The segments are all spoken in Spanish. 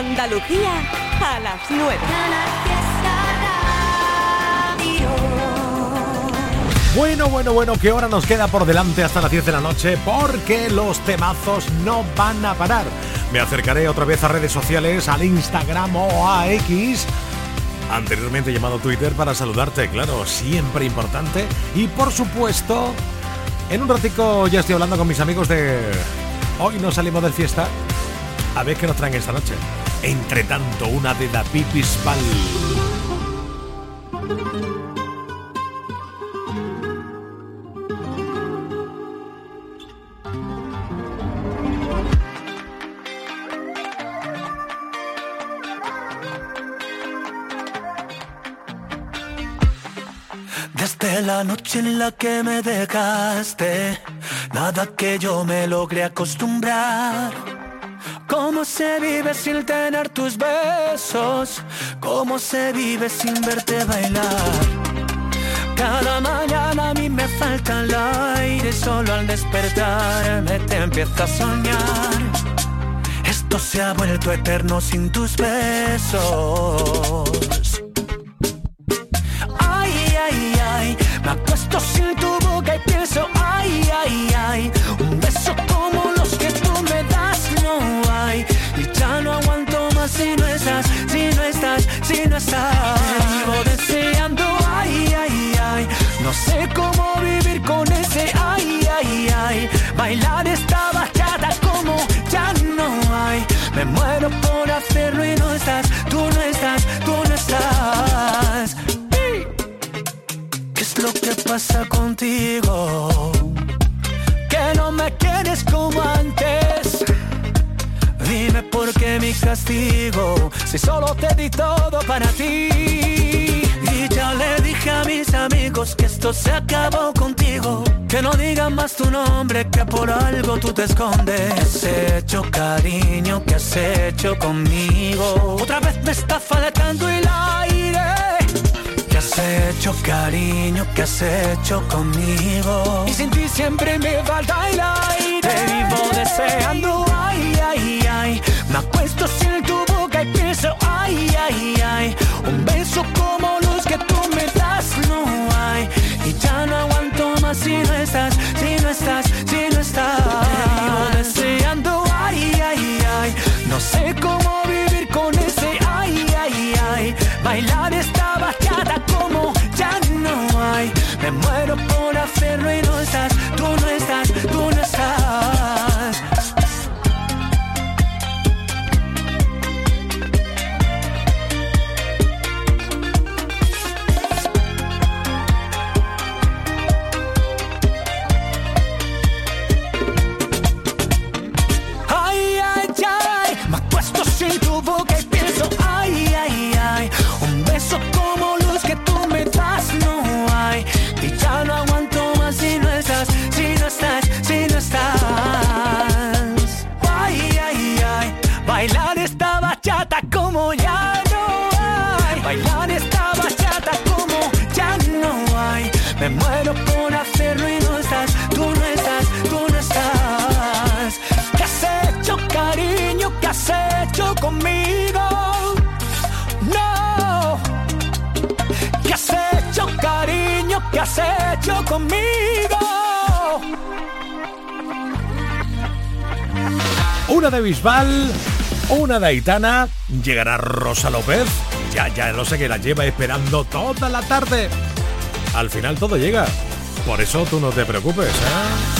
Andalucía a las 9. Bueno, bueno, bueno, ¿qué hora nos queda por delante hasta las 10 de la noche? Porque los temazos no van a parar. Me acercaré otra vez a redes sociales, al Instagram o a X anteriormente llamado Twitter, para saludarte, claro, siempre importante. Y por supuesto, en un ratico ya estoy hablando con mis amigos de Hoy no salimos de fiesta. A ver qué nos traen esta noche. Entre tanto, una de la Pipispal. Desde la noche en la que me dejaste, nada que yo me logre acostumbrar. ¿Cómo se vive sin tener tus besos? ¿Cómo se vive sin verte bailar? Cada mañana a mí me falta el aire, solo al despertar me te empieza a soñar. Esto se ha vuelto eterno sin tus besos. Me acuesto sin tu boca y pienso, ay, ay, ay. Un beso como si no estás. Vivo deseando, ay, ay, ay. No sé cómo vivir con ese, ay, ay, ay. Bailar esta bachata como ya no hay. Me muero por hacerlo y no estás, tú no estás, tú no estás lo que pasa contigo? Que no me quieres como antes. Dime por qué mi castigo, si solo te di todo para ti. Y ya le dije a mis amigos que esto se acabó contigo. Que no digan más tu nombre, que por algo tú te escondes. ¿Qué has hecho, cariño? ¿Qué has hecho conmigo? Otra vez me está faltando el aire has hecho, cariño? ¿Qué has hecho conmigo? Y sin ti siempre me falta el aire. Te vivo deseando, ay, ay, ay. Me acuesto sin tu boca y pienso, ay, ay, ay. Un beso como los que tú me das no hay. Y ya no aguanto más si no estás, si no estás, si no estás. Te vivo deseando, ay, ay, ay. No sé cómo vivir con ese, ay, ay, ay. Bailar esta bachata como ya no hay. Me muero por hacerlo y no estás, tú no estás, tú no estás. Has hecho conmigo? No. ¿Qué has hecho, cariño? ¿Qué has hecho conmigo? Una de Bisbal, una de Aitana, llegará Rosa López. Ya, ya lo sé que la lleva esperando toda la tarde. Al final todo llega. Por eso tú no te preocupes, ¿eh?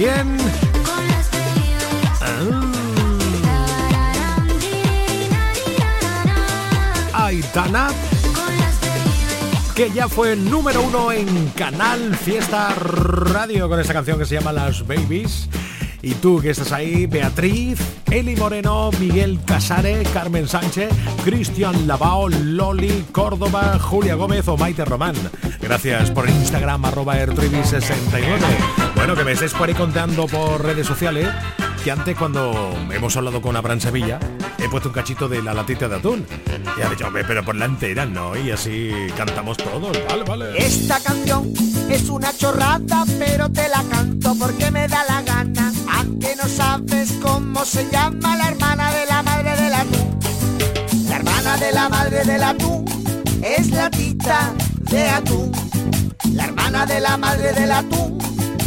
Quién? Ah. Aitana. Que ya fue número uno en Canal Fiesta Radio con esta canción que se llama Las Babies. Y tú que estás ahí, Beatriz, Eli Moreno, Miguel Casare, Carmen Sánchez, Cristian Lavao, Loli, Córdoba, Julia Gómez o Maite Román. Gracias por Instagram, arroba 69 Bueno, que me estés por ahí contando por redes sociales que antes cuando hemos hablado con Abraham Sevilla he puesto un cachito de la latita de atún. Y ha dicho, pero por la entera, ¿no? Y así cantamos todos, vale. Esta canción es una chorrada, pero te la canto porque me da la gana. Aunque no sabes cómo se llama la hermana de la madre del atún. La hermana de la madre del atún es la tita de atún. La hermana de la madre del atún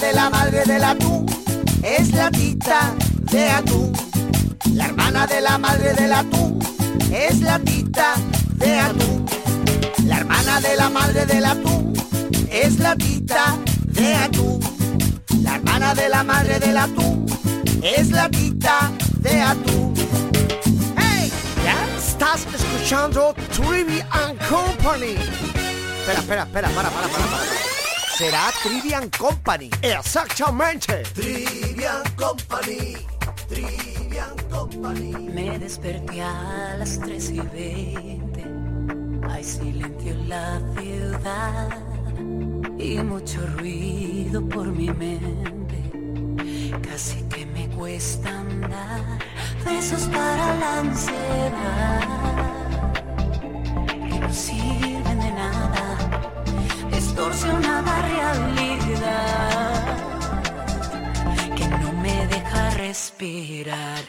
de la madre del atún es la tita de atún. La hermana de la madre del atún es la tita de atún. La hermana de la madre del atún es la tita de atún. La hermana de la madre del atún es la tita de atún. Estás escuchando Trivian Company. Espera, espera, espera, para, para, para, para. Será Trivian Company. Exactamente. Trivian Company. Trivian Company. Me desperté a las 3 y 20. Hay silencio en la ciudad y mucho ruido por mi mente. Casi que me cuesta andar besos para la ansiedad que no distorsionada realidad que no me deja respirar.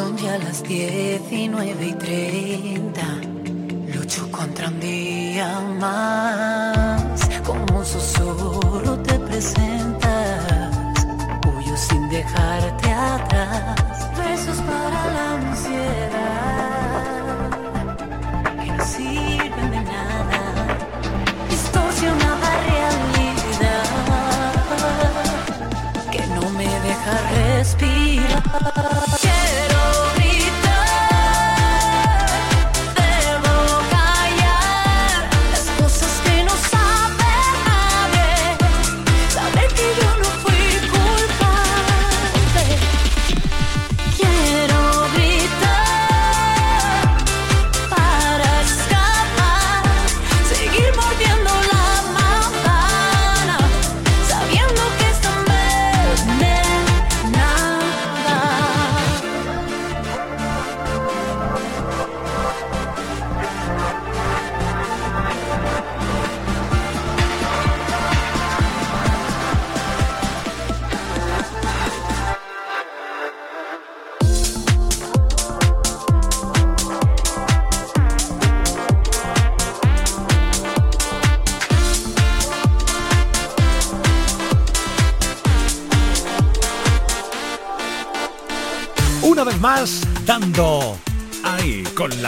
Son ya las 19 y 30. Lucho contra un día más. Como un susurro te presentas. Huyo sin dejarte atrás. Besos para la ansiedad. Que no sirven de nada. Distorsionada realidad. Que no me deja respirar.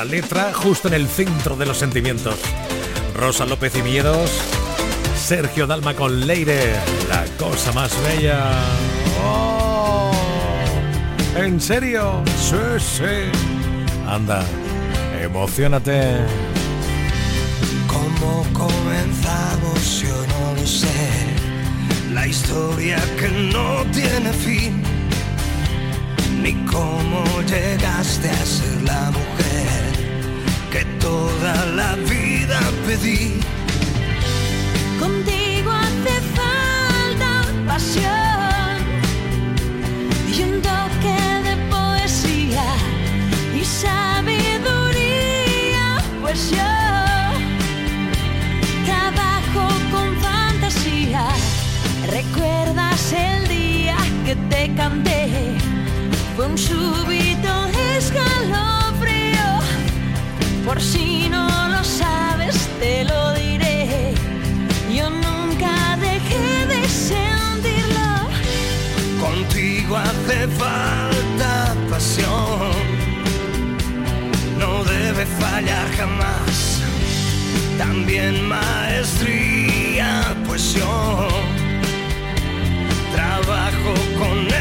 La letra justo en el centro de los sentimientos. Rosa López y Miedos, Sergio Dalma con Leire, la cosa más bella. Oh, ¿En serio? Sí, sí. Anda, emocionate. ¿Cómo comenzamos? Yo no lo sé. La historia que no tiene fin. Ni cómo llegaste a ser que toda la vida pedí. Contigo hace falta pasión y un toque de poesía y sabiduría, pues yo trabajo con fantasía. ¿Recuerdas el día que te canté? Fue un súbito escalofrío. Por si no lo sabes, te lo diré. Yo nunca dejé de sentirlo. Contigo hace falta pasión. No debe fallar jamás. También maestría, yo trabajo con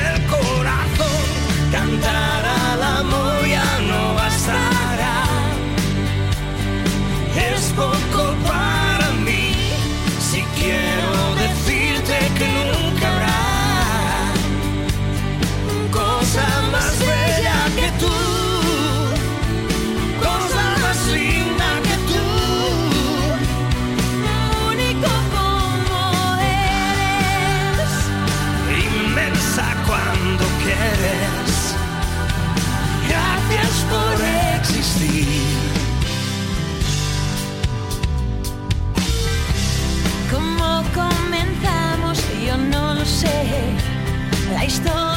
La historia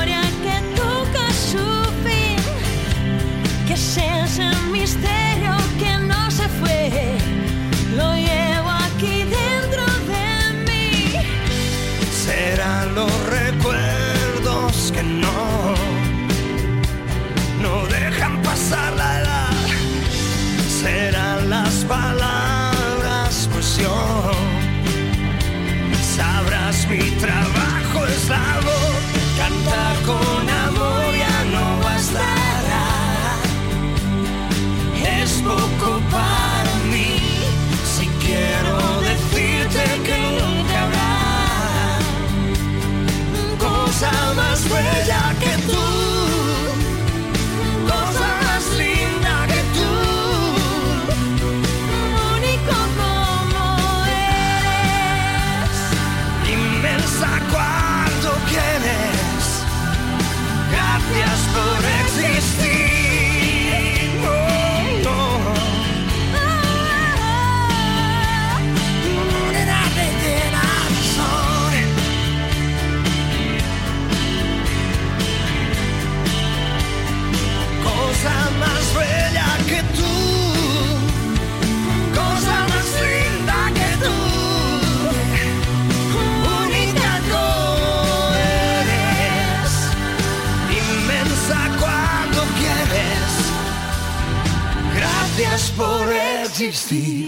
por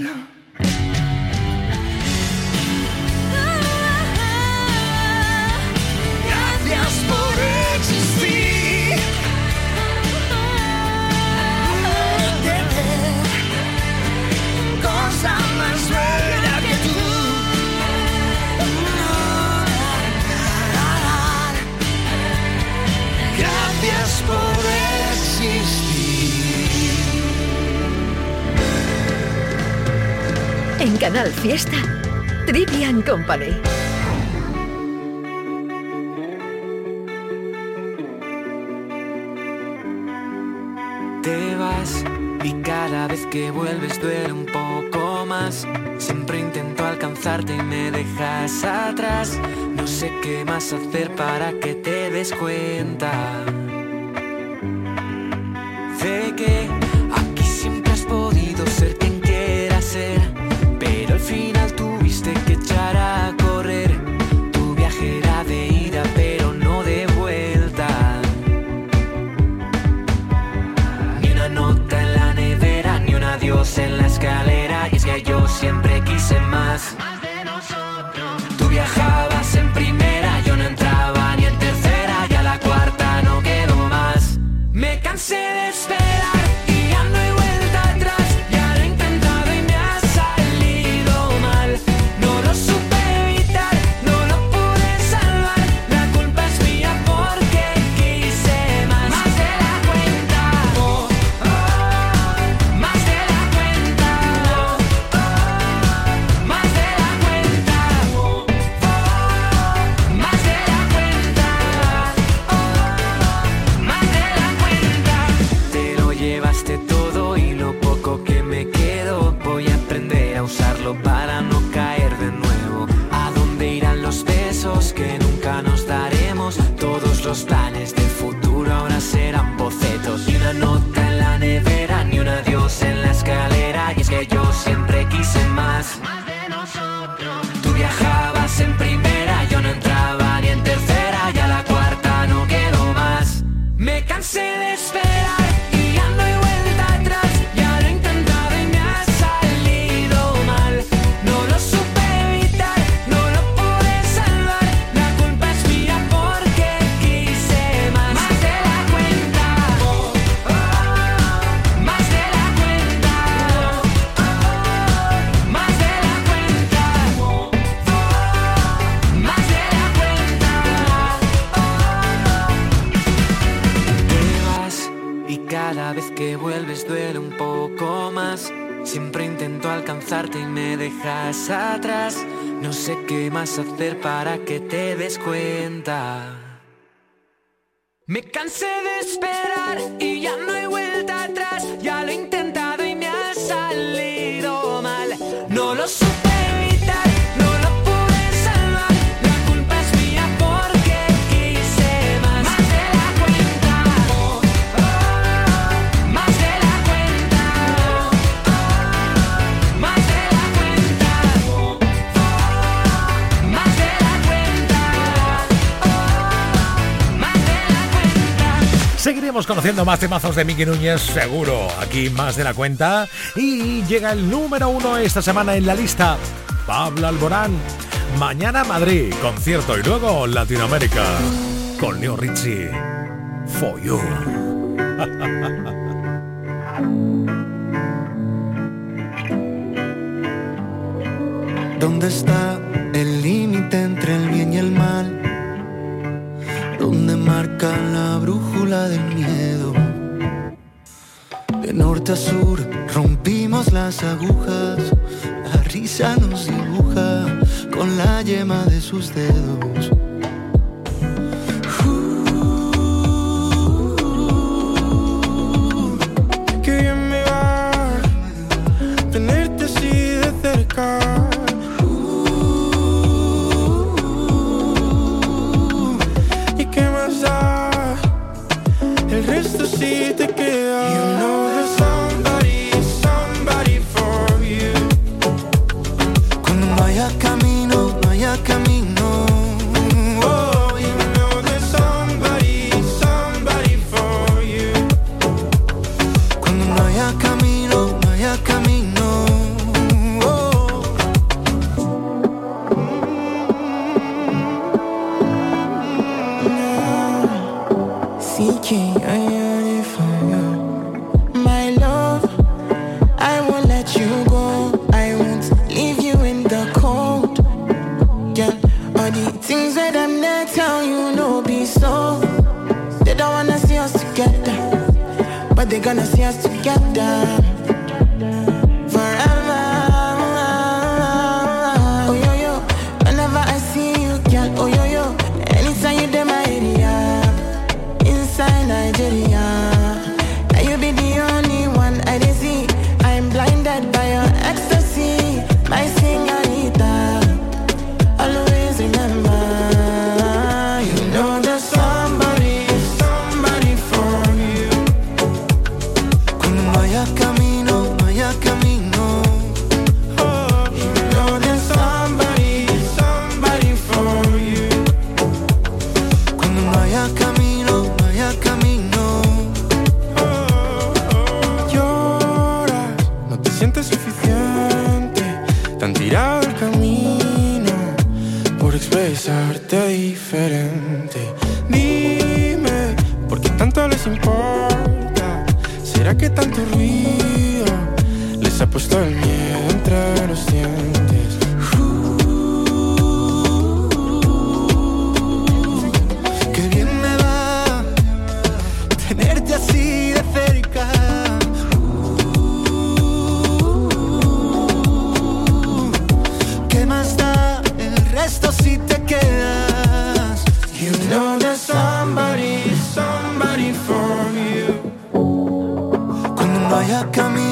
Canal Fiesta, Trivian Company. Te vas y cada vez que vuelves duele un poco más. Siempre intento alcanzarte y me dejas atrás. No sé qué más hacer para que te des cuenta de que planes del futuro ahora serán bocetos. Ni una nota en la nevera, ni un adiós en la escalera. Y es que yo siempre quise más. atrás, no sé qué más hacer para que te des cuenta. Me cansé de esperar y ya no hay vuelta atrás, ya lo intenté. Vamos conociendo más temazos de Miki Núñez, seguro. Aquí más de la cuenta. Y llega el número uno esta semana en la lista. Pablo Alborán. Mañana Madrid, concierto y luego Latinoamérica. Con Leo Ricci. For you. ¿Dónde está el límite entre el bien y el mal? marcan la brújula del miedo. De norte a sur rompimos las agujas, la risa nos dibuja con la yema de sus dedos. Diferente. Dime, ¿por qué tanto les importa? ¿Será que tanto ruido les ha puesto el miedo camino,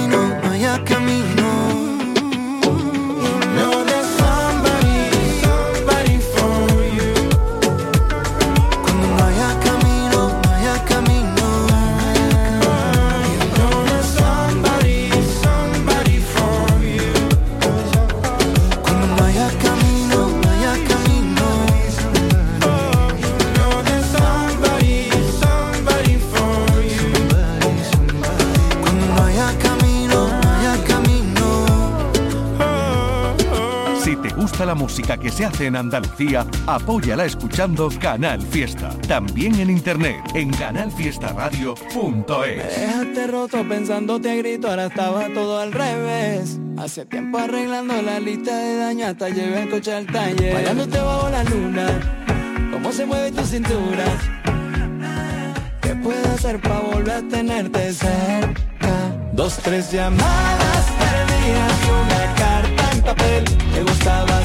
que se hace en Andalucía, apóyala escuchando Canal Fiesta. También en internet en canalfiestaradio.es. Déjate roto pensándote a grito, ahora estaba todo al revés. Hace tiempo arreglando la lista de daño hasta llevé el coche al taller. Bailándote bajo la luna, cómo se mueve tu cintura. ¿Qué puedo hacer para volver a tenerte cerca? Dos, tres llamadas perdidas y una carta en papel. Me gustaba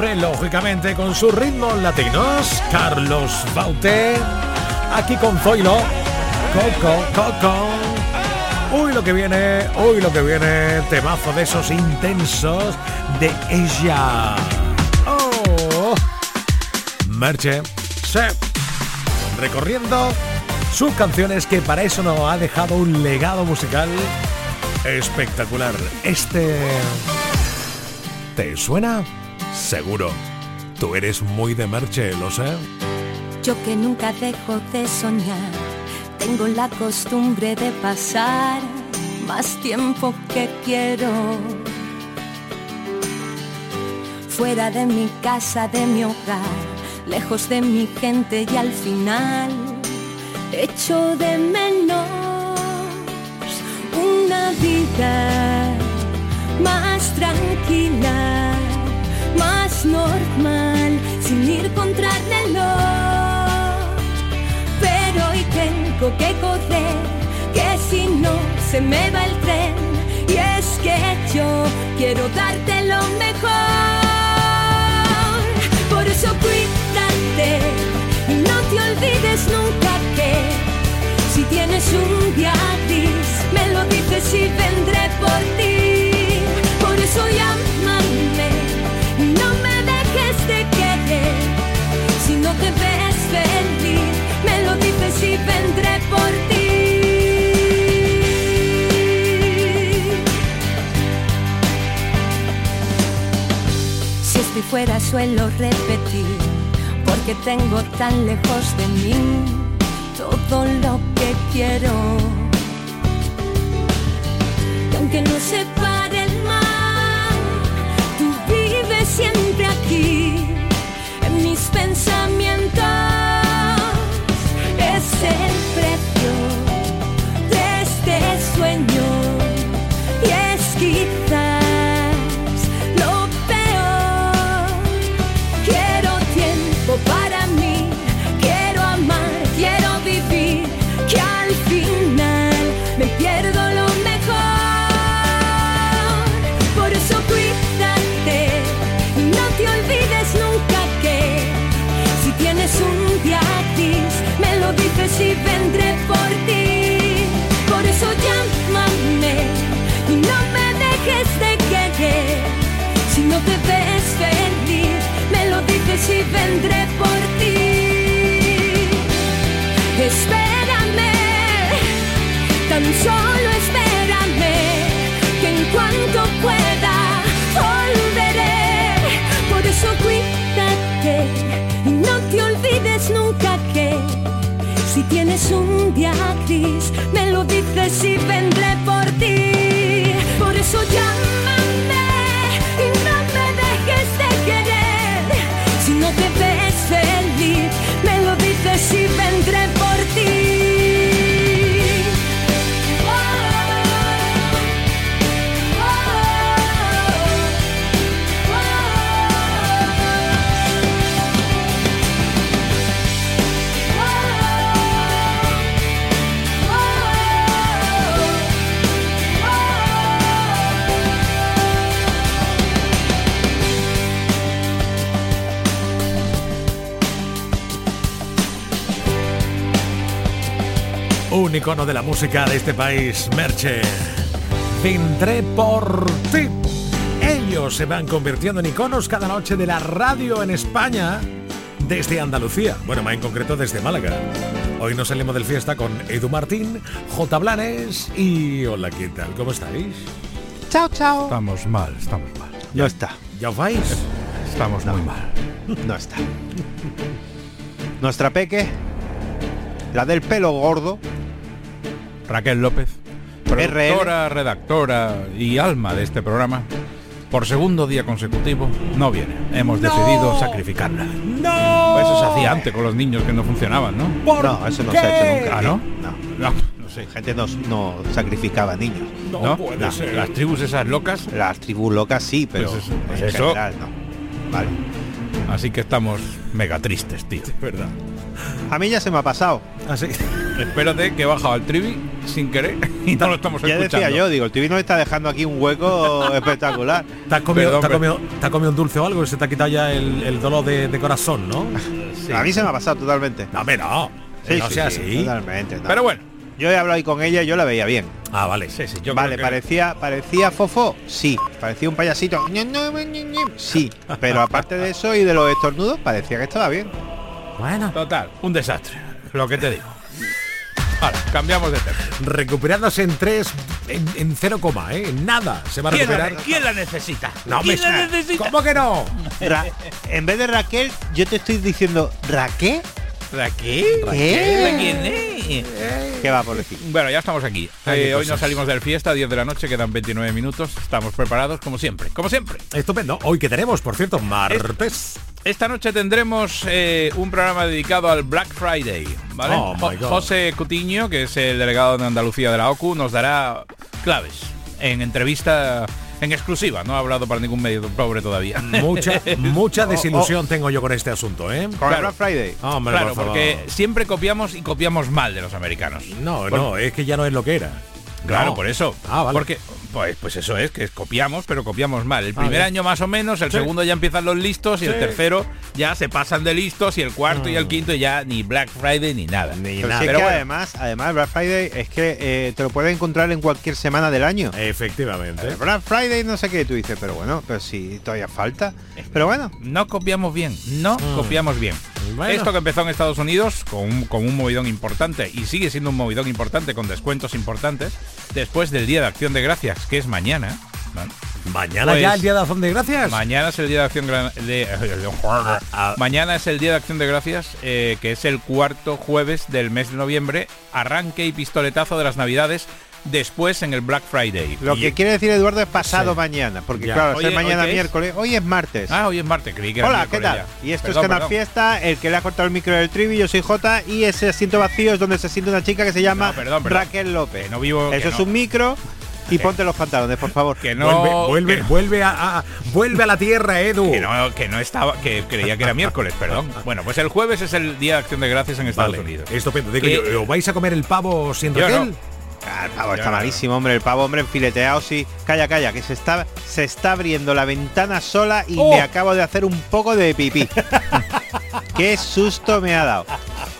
lógicamente, con sus ritmos latinos, Carlos Baute, aquí con Zoilo, Coco, Coco. Uy, lo que viene, uy, lo que viene, temazo de esos intensos de ella. Oh, Merche, sí, recorriendo sus canciones que para eso nos ha dejado un legado musical espectacular. Este... ¿Te suena? Seguro. Tú eres muy de Merche, lo sé. Yo que nunca dejo de soñar, tengo la costumbre de pasar más tiempo que quiero. Fuera de mi casa, de mi hogar, lejos de mi gente y al final echo de menos una vida más tranquila, más normal, sin ir contra el. Pero hoy tengo que correr, que si no se me va el tren. Y es que yo quiero darte lo mejor. Por eso cuídate y no te olvides nunca que si tienes un día me lo dices y vendré por ti. Suelo repetir, porque tengo tan lejos de mí todo lo que quiero. Aunque no se te ves me lo dices y vendré por ti. Espérame, tan solo espérame, que en cuanto pueda volveré. Por eso cuídate y no te olvides nunca que si tienes un día me lo dices y vendré por ti. Un icono de la música de este país, Merche. Vendré por ti. Ellos se van convirtiendo en iconos cada noche de la radio en España desde Andalucía. Bueno, más en concreto desde Málaga. Hoy nos salimos del fiesta con Edu Martín, J. Blanes y hola, ¿qué tal? ¿Cómo estáis? Chao, chao. Estamos mal, estamos mal. No está. ¿Ya os vais? Estamos muy mal. No está. Nuestra peque, la del pelo gordo, Raquel López, productora, redactora y alma de este programa, por segundo día consecutivo no viene. Hemos ¡No! decidido sacrificarla. ¡No! Pues eso se hacía antes con los niños que no funcionaban, ¿no? no, eso no se ha hecho nunca. ¿Ah, no? No. No, no sé. Gente no, no sacrificaba niños. ¿No? Las- Las tribus esas locas. Las tribus locas sí, pero Pues eso, pues en eso. general no. Vale. Así que estamos mega tristes, tío. verdad. A mí ya se me ha pasado. Así. Espérate que he bajado al trivi sin querer y no lo estamos Ya escuchando. decía yo, digo, el TV nos está dejando aquí un hueco espectacular. ¿Te has comido, Perdón, te has pero- comido- te has comido un dulce o algo se te ha quitado ya el, el dolor de, de corazón, ¿no? A mí se me ha pasado totalmente. No, hombre, no. Sí, no sí, sea sí, así. Totalmente. no. Pero bueno, Yo he hablado ahí con ella y yo la veía bien. Ah, vale. sí, sí, yo vale, creo que- parecía, parecía fofo, sí. Parecía un payasito, sí. Pero aparte de eso y de los estornudos, parecía que estaba bien. Bueno. Total, un desastre, lo que te digo. Cambiamos de tema. Recuperándose en 3, en, en 0, coma, ¿eh? En nada. Se va a ¿Quién la, recuperar. quién la necesita? No, ¿Quién la necesita? ¿Cómo que no? Ra- en vez de Raquel, yo te estoy diciendo, ¿Raquel? ¿Raquel? ¿Qué? ¿Quién es? ¿Qué va por decir? Bueno, ya estamos aquí. Eh, hoy nos salimos del fiesta, 10 de la noche, quedan 29 minutos. Estamos preparados como siempre. Como siempre. Estupendo. Hoy que tenemos, por cierto, martes. Esta noche tendremos eh, un programa dedicado al Black Friday, ¿vale? Oh, my Jo- God. José Cutiño, que es el delegado de Andalucía de la OCU, nos dará claves en entrevista en exclusiva. No ha hablado para ningún medio pobre todavía. Mucha, mucha Oh, desilusión tengo yo con este asunto, ¿eh? Con el. Black Friday. Hombre, claro, por porque siempre copiamos y copiamos mal de los americanos. No, no, es que ya no es lo que era. Claro, No. por eso. Ah, vale. Porque, pues, pues eso es, que copiamos, pero copiamos mal. El Ah, primer año más o menos, el Sí. segundo ya empiezan los listos y el Sí. tercero ya se pasan de listos y el cuarto y el quinto ya ni Black Friday ni nada. Ni Pero nada. si es Pero que bueno. además, además Black Friday es que eh, te lo puedes encontrar en cualquier semana del año. Efectivamente. Eh, Black Friday no sé qué, tú dices, pero bueno, pero si todavía falta. Pero bueno, No copiamos bien, no copiamos bien. Bueno. Esto que empezó en Estados Unidos con un, con un movidón importante y sigue siendo un movidón importante con descuentos importantes después del Día de Acción de Gracias, que es mañana. ¿vale? Mañana Pues- ya el día de acción de gracias. Mañana es el día de acción de, ah. mañana es el día de acción de gracias, eh, que es el cuarto jueves del mes de noviembre, arranque y pistoletazo de las navidades, después en el Black Friday. lo Y- que quiere decir Eduardo es pasado Sí. mañana, porque Ya. claro, Oye, es mañana ¿hoy es? miércoles, hoy es martes. Ah, hoy es martes, creí que era Hola, ¿qué tal? ya. Y esto Perdón, es Canal. Fiesta, el que le ha cortado el micro del trivi, yo soy Jota, y ese asiento vacío es donde se siente una chica que se llama No, perdón, perdón. Raquel López. Que no vivo- Eso es no. un micro, y ponte los pantalones, por favor. Que no, vuelve, vuelve, que- vuelve a, a- vuelve a la tierra, Edu. Que no, que no estaba, que creía que era miércoles, perdón. Bueno, pues el jueves es el día de acción de gracias en Estados Vale, Unidos. estupendo. Digo ¿os vais a comer el pavo sin Raquel? no. Ah, el pavo Ya, está malísimo, hombre. El pavo, hombre, enfileteado, sí. Calla, calla, que se está, se está abriendo la ventana sola y Oh. me acabo de hacer un poco de pipí. Qué susto me ha dado.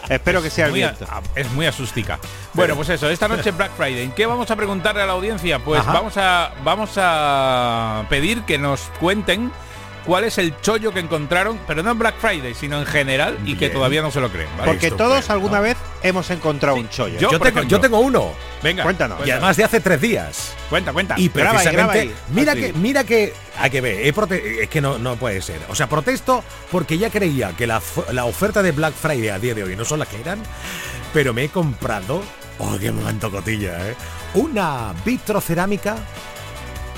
Espero que sea el viento. a- es muy asustica. Bueno, pues eso, esta noche Black Friday. ¿En qué vamos a preguntarle a la audiencia? Pues Ajá. vamos a vamos a pedir que nos cuenten cuál es el chollo que encontraron, pero no en Black Friday, sino en general y que todavía no se lo creen. ¿vale? Porque todos alguna vez hemos encontrado un chollo. Yo, Yo, tengo, ejemplo. yo tengo uno. Venga, Cuéntanos. Y además de hace tres días. cuenta, cuenta. Y Graba ahí, precisamente, graba ahí. mira Así. que, mira que, hay que ver, es que no, no puede ser. O sea, protesto porque ya creía que la, oferta de Black Friday a día de hoy no son las que eran, pero me he comprado, oh, qué momento cotilla, ¿eh? Una vitrocerámica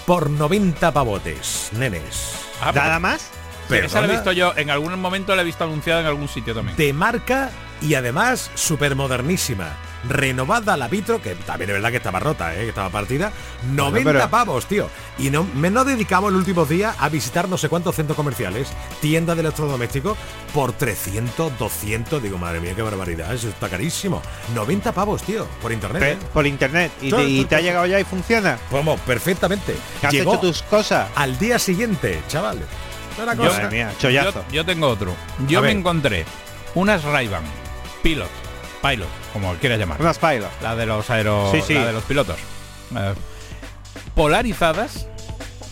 por 90 pavotes, nenes. Ah, pero- ¿Nada más? sí, esa la he visto yo, en algún momento la he visto anunciada en algún sitio también. de marca y además súper modernísima. Renovada la vitro, que también es verdad que estaba rota, ¿eh? que estaba partida. 90 pero- pavos, tío. Y no, me no dedicamos el último día a visitar no sé cuántos centros comerciales, tiendas de electrodomésticos, por 300, 200. Digo, madre mía, qué barbaridad, eso está carísimo. 90 pavos, tío, por internet. Pe- ¿eh? por internet. ¿Y, te, y sí, te ha llegado ya y funciona? Vamos, perfectamente. ¿Que has Llegó hecho tus cosas? al día siguiente, chavales. Una Yo- cosa. Madre mía, Yo, chollazo. yo tengo otro. Yo A me ver. encontré unas Ray-Ban Pilot, Pilot, como quieras llamar. Unas pailas. La de los aero, Sí, sí. la de los pilotos. Eh, polarizadas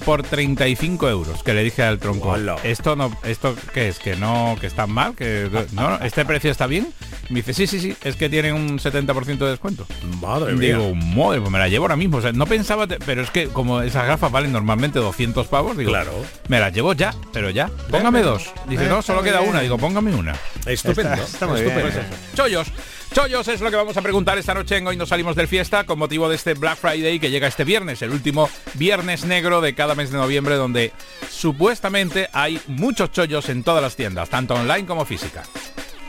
por 35 euros que le dije al tronco Hola. esto no esto qué es que no que está mal que no este precio está bien me dice sí sí sí es que tienen un 70% de descuento Madre mía. digo madre pues me la llevo ahora mismo o sea, no pensaba te- pero es que como esas gafas valen normalmente 200 pavos digo Claro. me las llevo ya pero ya póngame dos dice no solo queda una digo póngame una Estupendo. Está- está muy estupendo. bien. Chollos. Chollos es lo que vamos a preguntar esta noche en Hoy nos salimos del fiesta con motivo de este Black Friday que llega este viernes, el último viernes negro de cada mes de noviembre donde supuestamente hay muchos chollos en todas las tiendas, tanto online como física.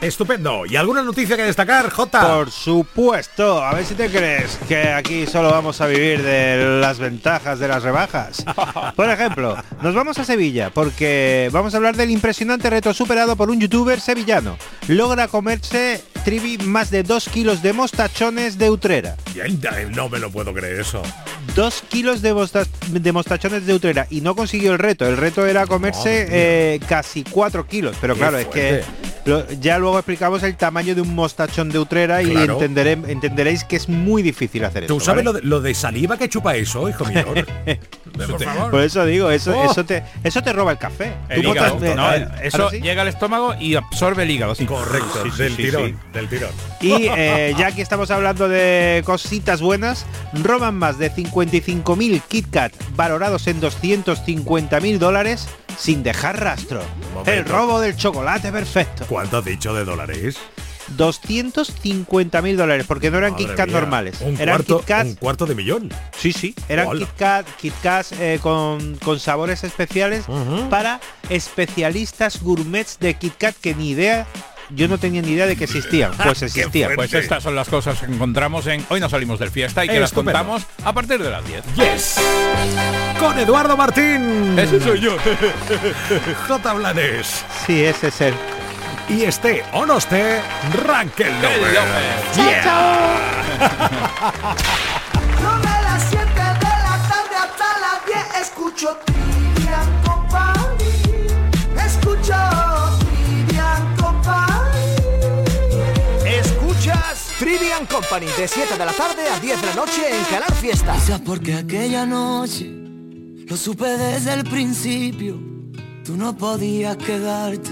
Estupendo. ¿Y alguna noticia que destacar, Jota? Por supuesto, a ver si te crees que aquí solo vamos a vivir de las ventajas de las rebajas. Por ejemplo, nos vamos a Sevilla porque vamos a hablar del impresionante reto superado por un youtuber sevillano. Logra comerse Trivi más de 2 kilos de mostachones de Utrera. Ya, No me lo puedo creer eso. 2 kilos de, mosta- de mostachones de Utrera y no consiguió el reto. El reto era comerse eh, casi 4 kilos. Pero claro, es que lo- ya luego explicamos el tamaño de un mostachón de Utrera y entenderé- entenderéis que es muy difícil hacer ¿Tú esto, sabes ¿vale? lo, de, lo de saliva que chupa eso, hijo mío? Por favor. Por eso digo, eso, Oh. eso, te, eso te roba el café. El Tú hígado, botas- eh, no, eh, eso llega al estómago y absorbe el hígado. sí. Correcto, Sí, del sí, tirón, sí. del tirón. Y eh, ya que estamos hablando de cositas buenas, roban más de 55.000 KitKat valorados en 250.000 dólares sin dejar rastro. El robo del chocolate perfecto. ¿Cuánto has dicho de dólares? 250.000 dólares, porque no eran KitKat normales. Un eran cuarto, KitKat un cuarto de millón. Sí, sí, eran Hola. KitKat, KitKat eh, con, con sabores especiales para especialistas gourmets de KitKat que ni idea, yo no tenía ni idea de que existían. Pues existían. Pues estas son las cosas que encontramos en Hoy nos salimos del fiesta y que las Estupendo. contamos a partir de las 10. Yes. Con Eduardo Martín. Ese soy yo. J. Blanes. Sí, ese es el y esté o no esté Raquel López. López. Yeah. Chao, de las 7 de la tarde hasta las 10 escucho Trivian Company. Escucho Trivian Company. Escuchas Trivian Company de 7 de la tarde a 10 de la noche en Canal Fiesta. Quizás porque aquella noche lo supe desde el principio. Tú no podías quedarte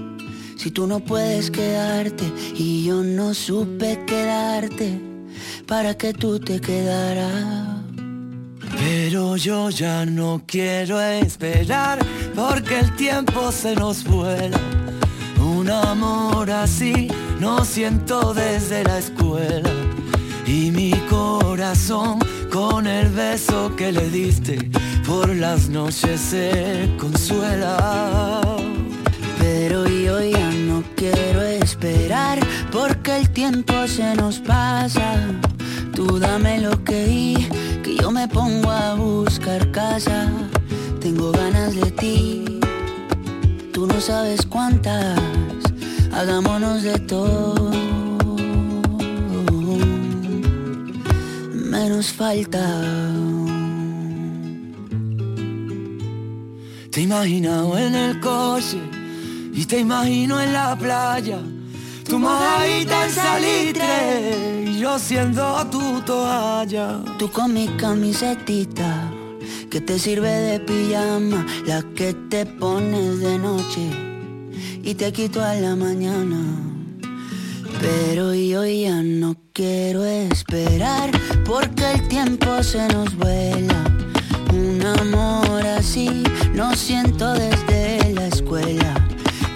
Si tú no puedes quedarte y yo no supe quedarte para que tú te quedaras. Pero yo ya no quiero esperar porque el tiempo se nos vuela. Un amor así no siento desde la escuela. Y mi corazón con el beso que le diste por las noches se consuela. Tiempo se nos pasa. Tú dame lo que di, que yo me pongo a buscar casa. Tengo ganas de ti, tú no sabes cuántas. Hagámonos de todo. Menos falta. Te he en el coche y te imagino en la playa. Tu mojadita en salitre y yo siendo tu toalla. Tú con mi camisetita que te sirve de pijama, la que te pones de noche y te quito a la mañana. Pero yo ya no quiero esperar porque el tiempo se nos vuela. Un amor así no siento desde la escuela.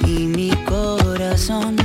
Y mi corazón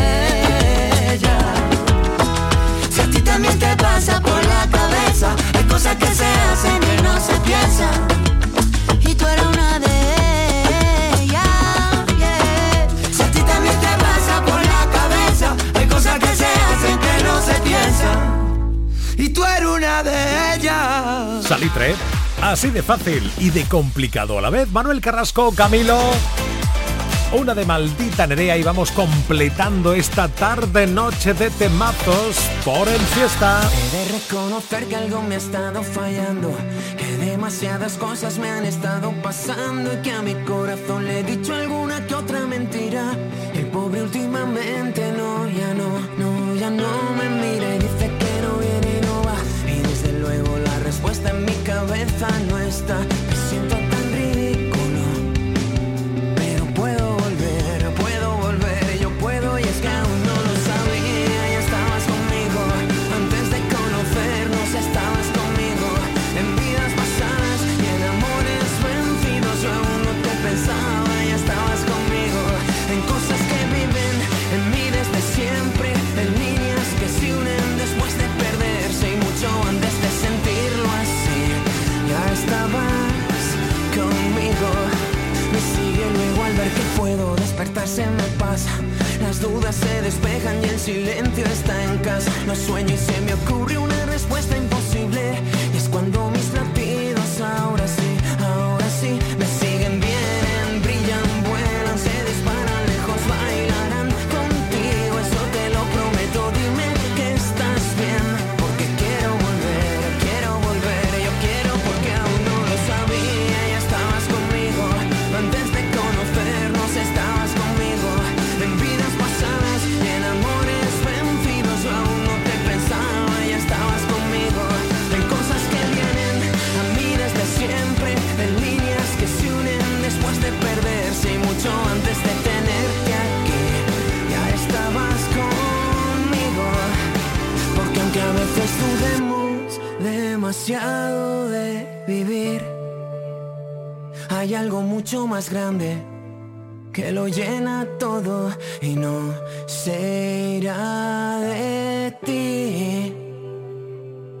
también te pasa por la cabeza Hay cosas que se hacen que no se piensan Y tú eres una de ellas yeah. Si a ti también te pasa por la cabeza Hay cosas que se hacen que no se piensan Y tú eres una de ellas Salitre, así de fácil y de complicado a la vez. Manuel Carrasco, Camilo. Una de maldita Nerea y vamos completando esta tarde noche de temazos por el fiesta. He de reconocer que algo me ha estado fallando, que demasiadas cosas me han estado pasando y que a mi corazón le he dicho alguna que otra mentira. El pobre últimamente no, ya no, no, ya no me mira y dice que no viene y no va. Y desde luego la respuesta en mi cabeza no está. Despertarse me pasa. Las dudas se despejan y el silencio está en casa. No sueño y se me ocurre una respuesta imposible. algo mucho más grande que lo llena todo y no se irá de ti.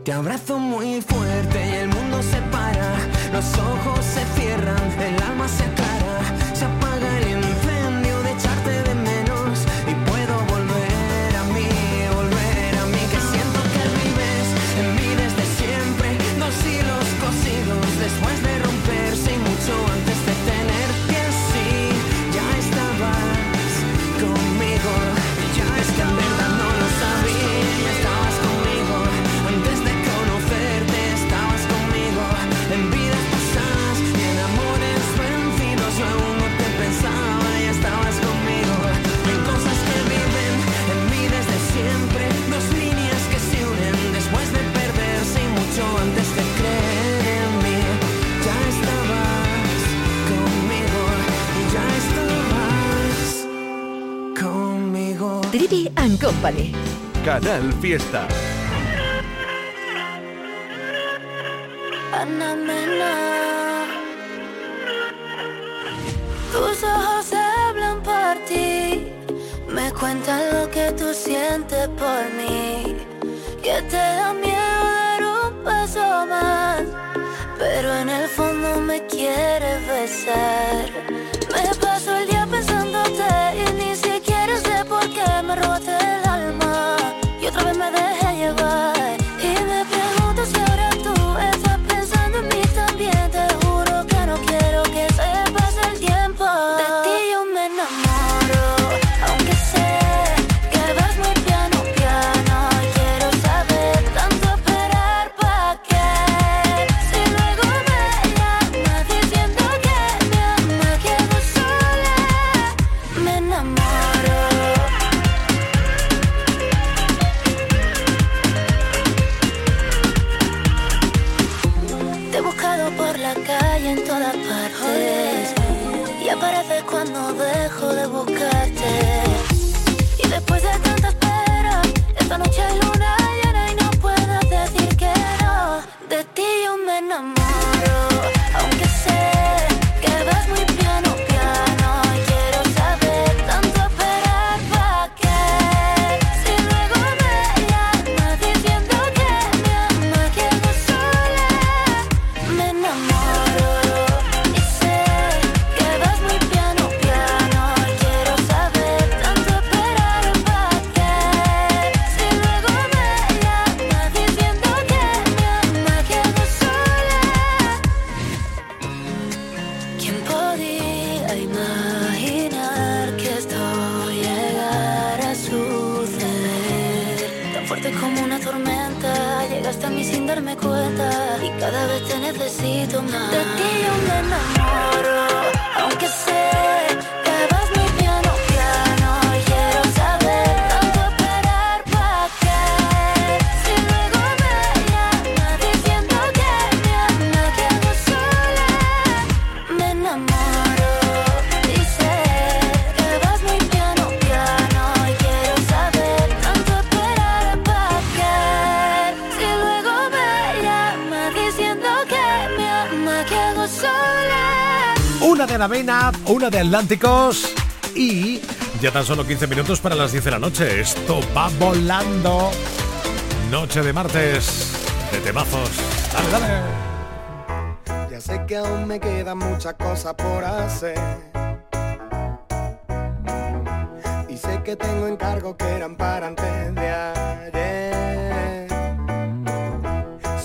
Te abrazo muy fuerte y el mundo se para, los ojos se cierran, el alma se aclara. Heidi and Canal Fiesta. Tus ojos hablan por ti. Me cuentan lo que tú sientes por mí. Que te da miedo dar un paso más. Pero en el fondo me quieres besar. Susana Mena, una de Atlánticos y ya tan solo 15 minutos para las 10 de la noche. Esto va volando. Noche de martes de temazos. Dale, dale. Ya sé que aún me quedan muchas cosas por hacer. Y sé que tengo encargos que eran para antes de ayer.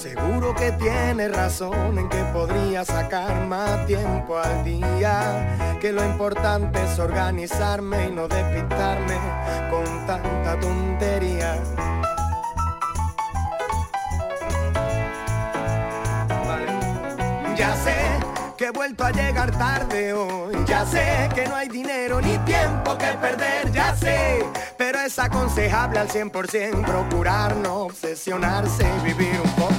Seguro que tiene razón en que podría sacar más tiempo al día. Que lo importante es organizarme y no despistarme con tanta tontería. Ya sé que he vuelto a llegar tarde hoy. Ya sé que no hay dinero ni tiempo que perder, ya sé. Pero es aconsejable al 100% procurar no obsesionarse y vivir un poco.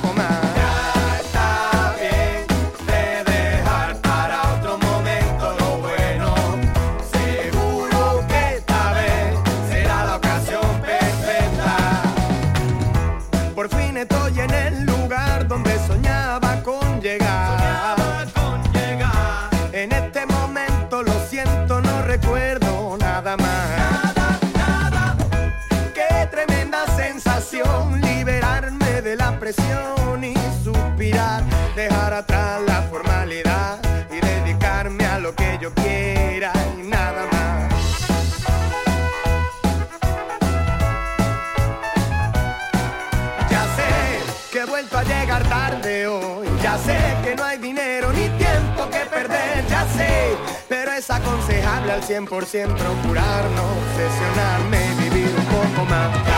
Sé que no hay dinero ni tiempo que perder, ya sé, pero es aconsejable al 100% procurar no obsesionarme y vivir un poco más.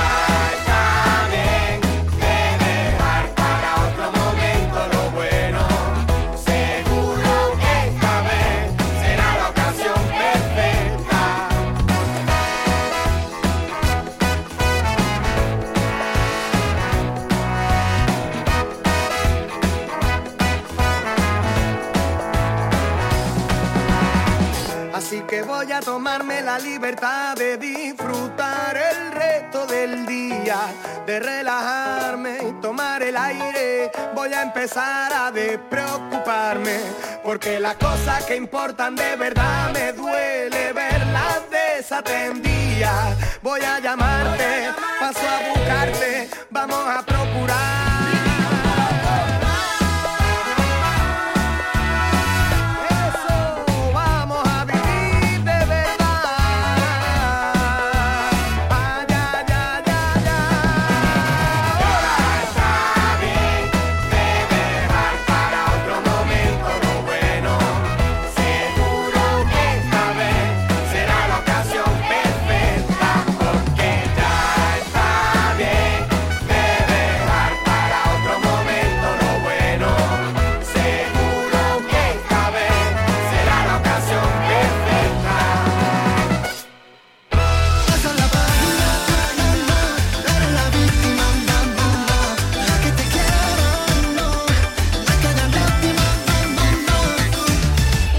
Voy a tomarme la libertad de disfrutar el resto del día, de relajarme y tomar el aire. Voy a empezar a despreocuparme, porque las cosas que importan de verdad me duele verlas desatendidas. Voy a llamarte, paso a buscarte, vamos a procurar.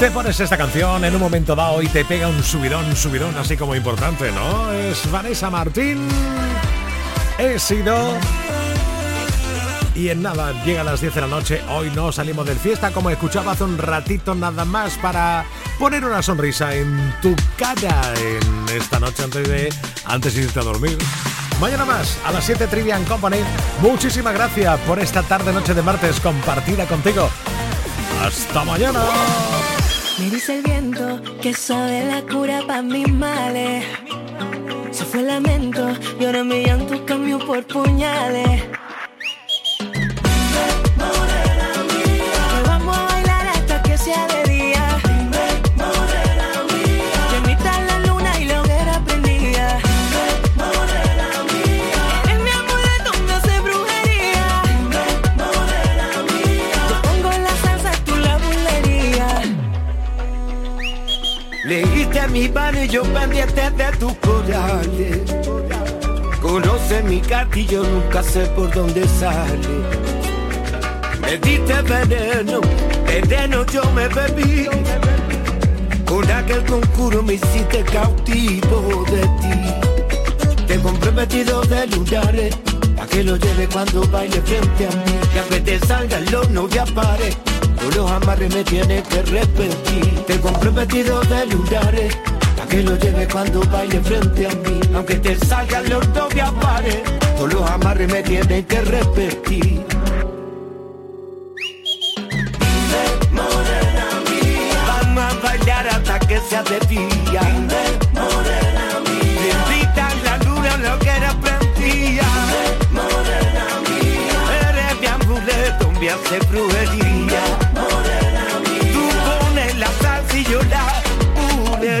Te pones esta canción en un momento dado y te pega un subidón, subidón así como importante, ¿no? Es Vanessa Martín. He sido... Y en nada, llega a las 10 de la noche. Hoy no salimos del fiesta, como escuchaba hace un ratito nada más, para poner una sonrisa en tu cara en esta noche antes de, antes de irte a dormir. Mañana más, a las 7 Trivian Company. Muchísimas gracias por esta tarde noche de martes compartida contigo. Hasta mañana. Me dice el viento que sabe la cura para mis males. Se fue el lamento y ahora mi llanto cambió por puñales. Leíste mi yo pendiente de tus corales. Conoce mi cartillo, nunca sé por dónde sale. Me diste veneno, veneno yo me bebí. Con aquel concurso me hiciste cautivo de ti. Te compré vestido de lunares, pa' que lo lleve cuando baile frente a mí. Y aunque te salgan los no ya tú los amarres me tienes que repetir. Te compré vestido de lunares, pa' que lo lleve cuando baile frente a mí. Aunque te salgan los no ya pare, tú los amarres me tienes que repetir. Bailar hasta que sea de día. Te invitan la luna, lo que era prendía. Eres mi amuleto, me hace brujería.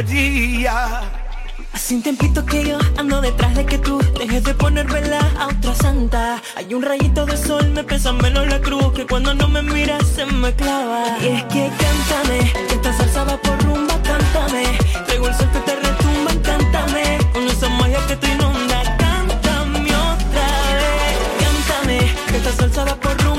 Hace un tiempito que yo ando detrás de que tú dejes de poner vela a otra santa. Hay un rayito de sol, me pesa menos la cruz que cuando no me miras se me clava. Y es que cántame, que esta salsa va por rumba, cántame. Traigo el sol que te retumba, cántame. Con esa magia que te inunda, cántame otra vez. Cántame, que esta salsa va por rumba,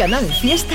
Canal Fiesta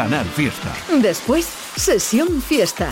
Canal Fiesta. Después, sesión fiesta.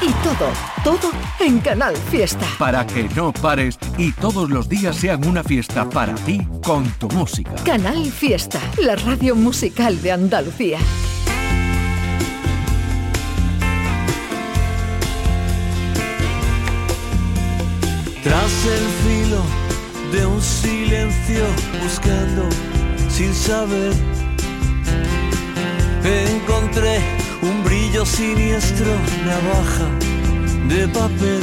Y todo, todo en Canal Fiesta. Para que no pares y todos los días sean una fiesta para ti con tu música. Canal Fiesta, la radio musical de Andalucía. Tras el filo de un silencio buscando sin saber, encontré siniestro, navaja de papel.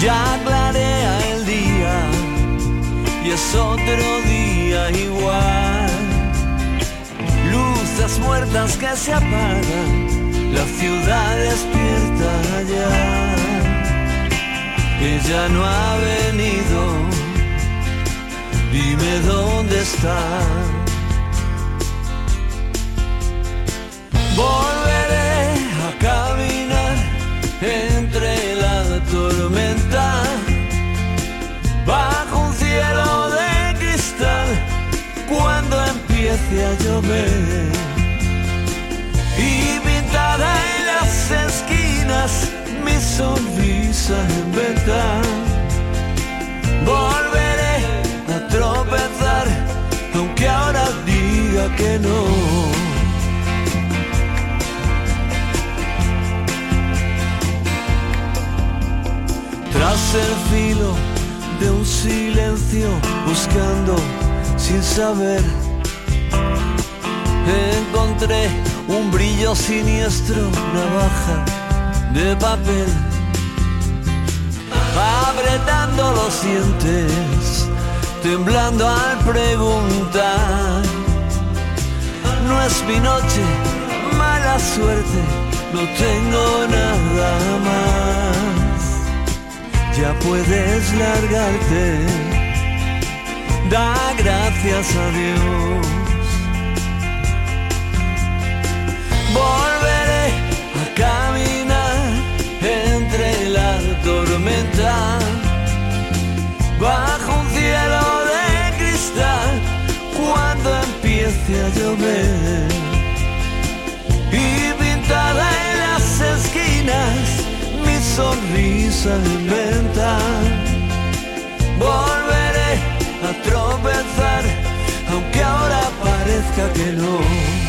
Ya clarea el día y es otro día igual. Luces muertas que se apagan, la ciudad despierta ya. Ella no ha venido dime dónde está. Volveré a caminar entre la tormenta, bajo un cielo de cristal, cuando empiece a llover. Y pintada en las esquinas, mi sonrisa en venta. Volveré a tropezar, aunque ahora diga que no. Tras el filo de un silencio, buscando sin saber, encontré un brillo siniestro, navaja de papel, apretando los dientes, temblando al preguntar. No es mi noche, mala suerte, no tengo nada más ya puedes largarte. Da gracias a Dios. Volveré a caminar entre la tormenta, bajo un cielo de cristal, cuando empiece a llover. Y pintada en las esquinas mi sonrisa Κάτι.